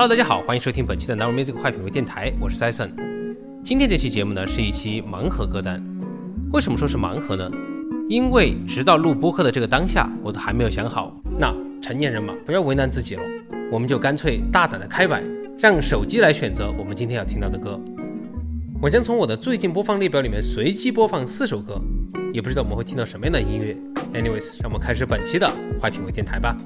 Hello，大家好，欢迎收听本期的 Now Music 快品味电台，我是 Sison。今天这期节目呢是一期盲盒歌单。为什么说是盲盒呢？因为直到录播客的这个当下，我都还没有想好。那成年人嘛，不要为难自己了，我们就干脆大胆的开摆，让手机来选择我们今天要听到的歌。我将从我的最近播放列表里面随机播放四首歌，也不知道我们会听到什么样的音乐。Anyways，让我们开始本期的坏品味电台吧。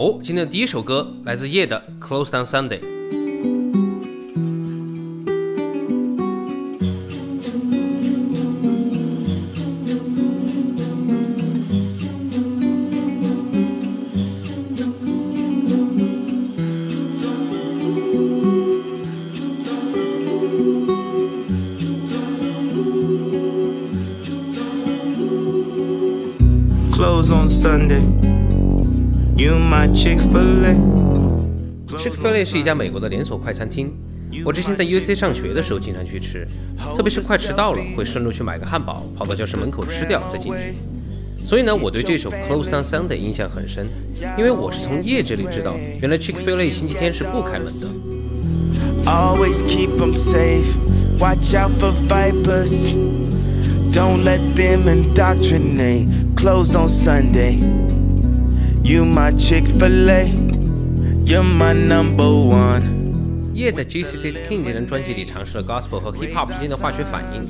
哦，今天的第一首歌来自叶的《Close Down Sunday》。Close on Sunday. Chick-fil-A. Chick-fil-A 是一家美国的连锁快餐厅。我之前在 UC 上学的时候经常去吃，特别是快迟到了，会顺路去买个汉堡，跑到教室门口吃掉再进去。所以呢，我对这首 Close Down Sunday 印象很深，因为我是从叶这里知道，原来 Chick-fil-A 星期天是不开门的。Always keep them safe. Watch out for vipers. Don't let them indoctrinate. Closed on Sunday. You my Chick-fil-A. You're my number one. 叶在 G.C.C.'s King 这张专辑里尝试了 Gospel 和 Hip Hop 之间的化学反应。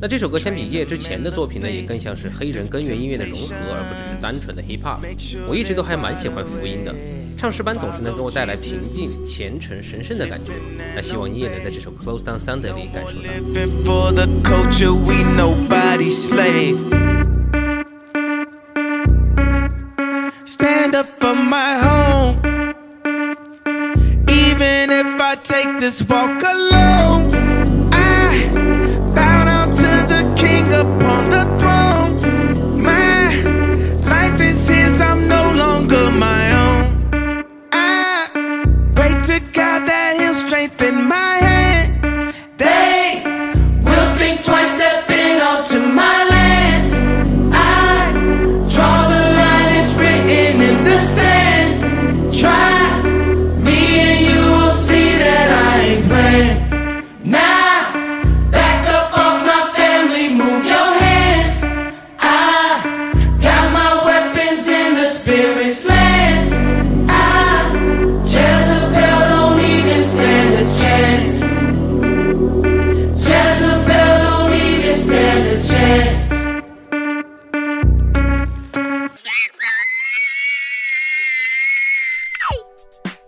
那这首歌相比叶之前的作品呢，也更像是黑人根源音乐的融合，而不只是单纯的 Hip Hop。我一直都还蛮喜欢福音的，唱诗班总是能给我带来平静、虔诚、神圣的感觉。那希望你也能在这首 Close Down Sunday 里感受到。Take this walk alone,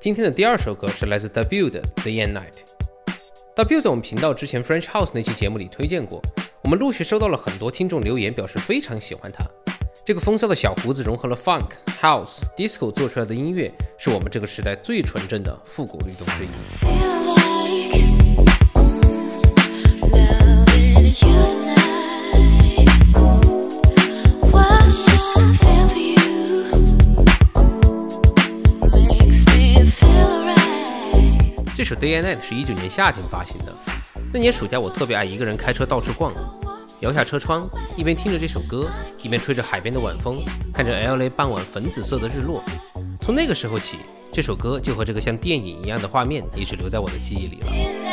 今天的第二首歌是来自 Debut 的《Day and Night》。Debut 在我们频道之前 French House 那期节目里推荐过，我们陆续收到了很多听众留言，表示非常喜欢他。这个风骚的小胡子融合了 Funk、House、Disco 做出来的音乐，是我们这个时代最纯正的复古律动之一。Right. 这首《Day and Night》是一九年夏天发行的。那年暑假，我特别爱一个人开车到处逛，摇下车窗，一边听着这首歌，一边吹着海边的晚风，看着 LA 傍晚粉紫色的日落。从那个时候起，这首歌就和这个像电影一样的画面一直留在我的记忆里了。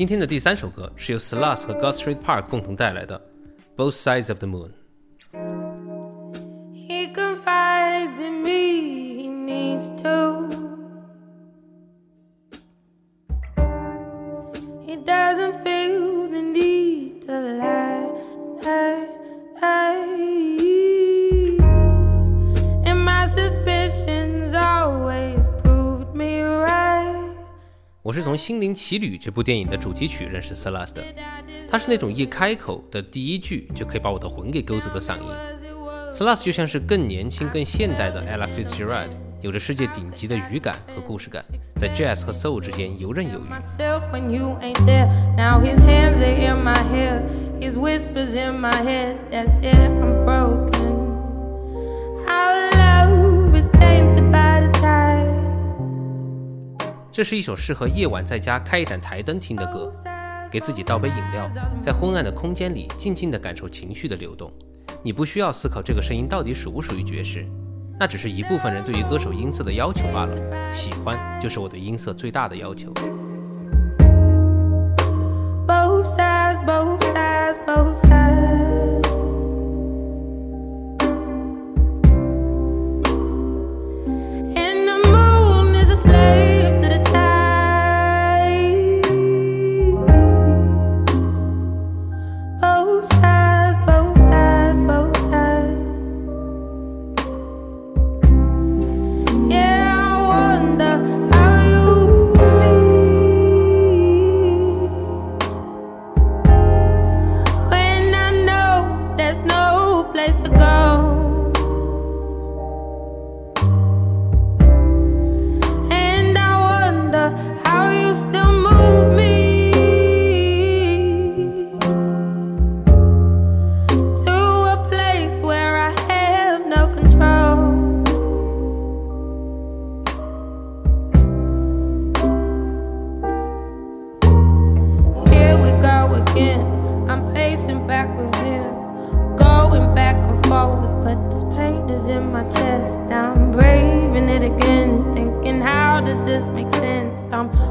今天的第三首歌是由 Sluts 和 God Street Park 共同带来的《Both Sides of the Moon》。 心灵奇旅》这部电影的主题曲认识 Sluts 的，它是那种一开口的第一句就可以把我的魂给勾走的嗓音。Sluts 就像是更年轻、更现代的 Ella Fitzgerald，有着世界顶级的语感和故事感，在 Jazz 和 Soul 之间游刃有余。这是一首适合夜晚在家开一盏台灯听的歌，给自己倒杯饮料，在昏暗的空间里静静地感受情绪的流动。你不需要思考这个声音到底属不属于爵士，那只是一部分人对于歌手音色的要求罢了。喜欢就是我对音色最大的要求。Both sides, both sides, both sides. I'm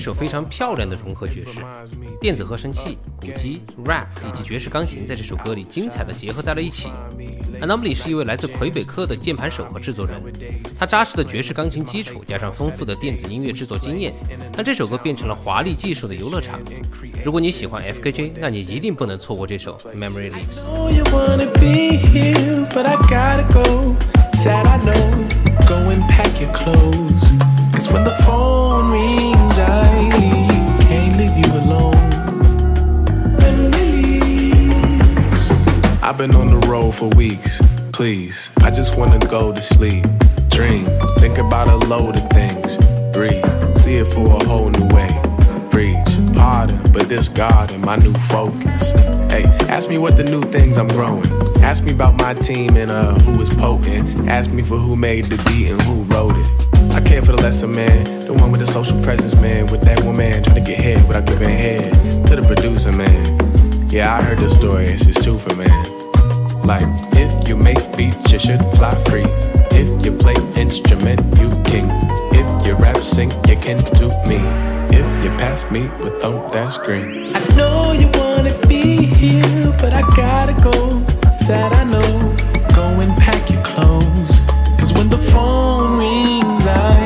一首非常漂亮的融合爵士，电子合成器、鼓机、rap 以及爵士钢琴在这首歌里精彩的结合在了一起。Anomaly 是一位来自魁北克的键盘手和制作人，他扎实的爵士钢琴基础加上丰富的电子音乐制作经验，让这首歌变成了华丽技术的游乐场。如果你喜欢 FKJ，那你一定不能错过这首 Memory Lives。Been on the road for weeks. Please, I just wanna go to sleep. Dream, think about a load of things. Breathe, see it for a whole new way. Preach, pardon, but this God and my new focus. Hey, ask me what the new things I'm growing. Ask me about my team and uh who was poking. Ask me for who made the beat and who wrote it. I care for the lesser man, the one with the social presence, man, with that woman trying to get head without giving head to the producer, man. Yeah, I heard the story, it's just true for man. Like, if you make beats, you should fly free. If you play instrument, you king. If you rap, sing, you can do me. If you pass me with on that screen. I know you wanna be here, but I gotta go. Sad I know. Go and pack your clothes. Cause when the phone rings, I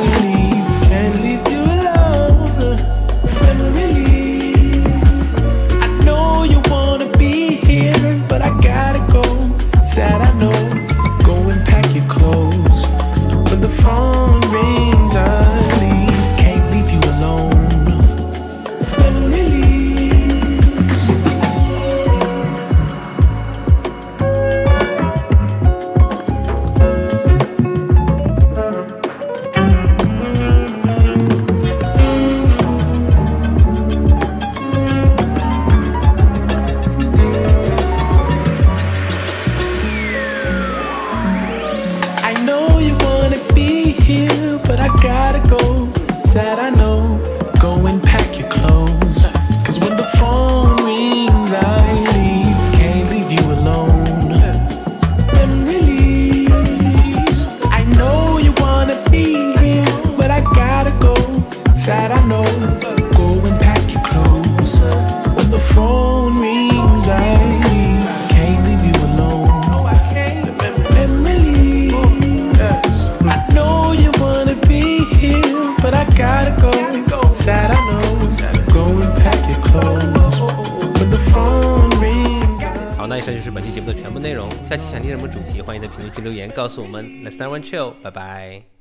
主题，欢迎在评论区留言告诉我们。Let's start one chill，拜拜。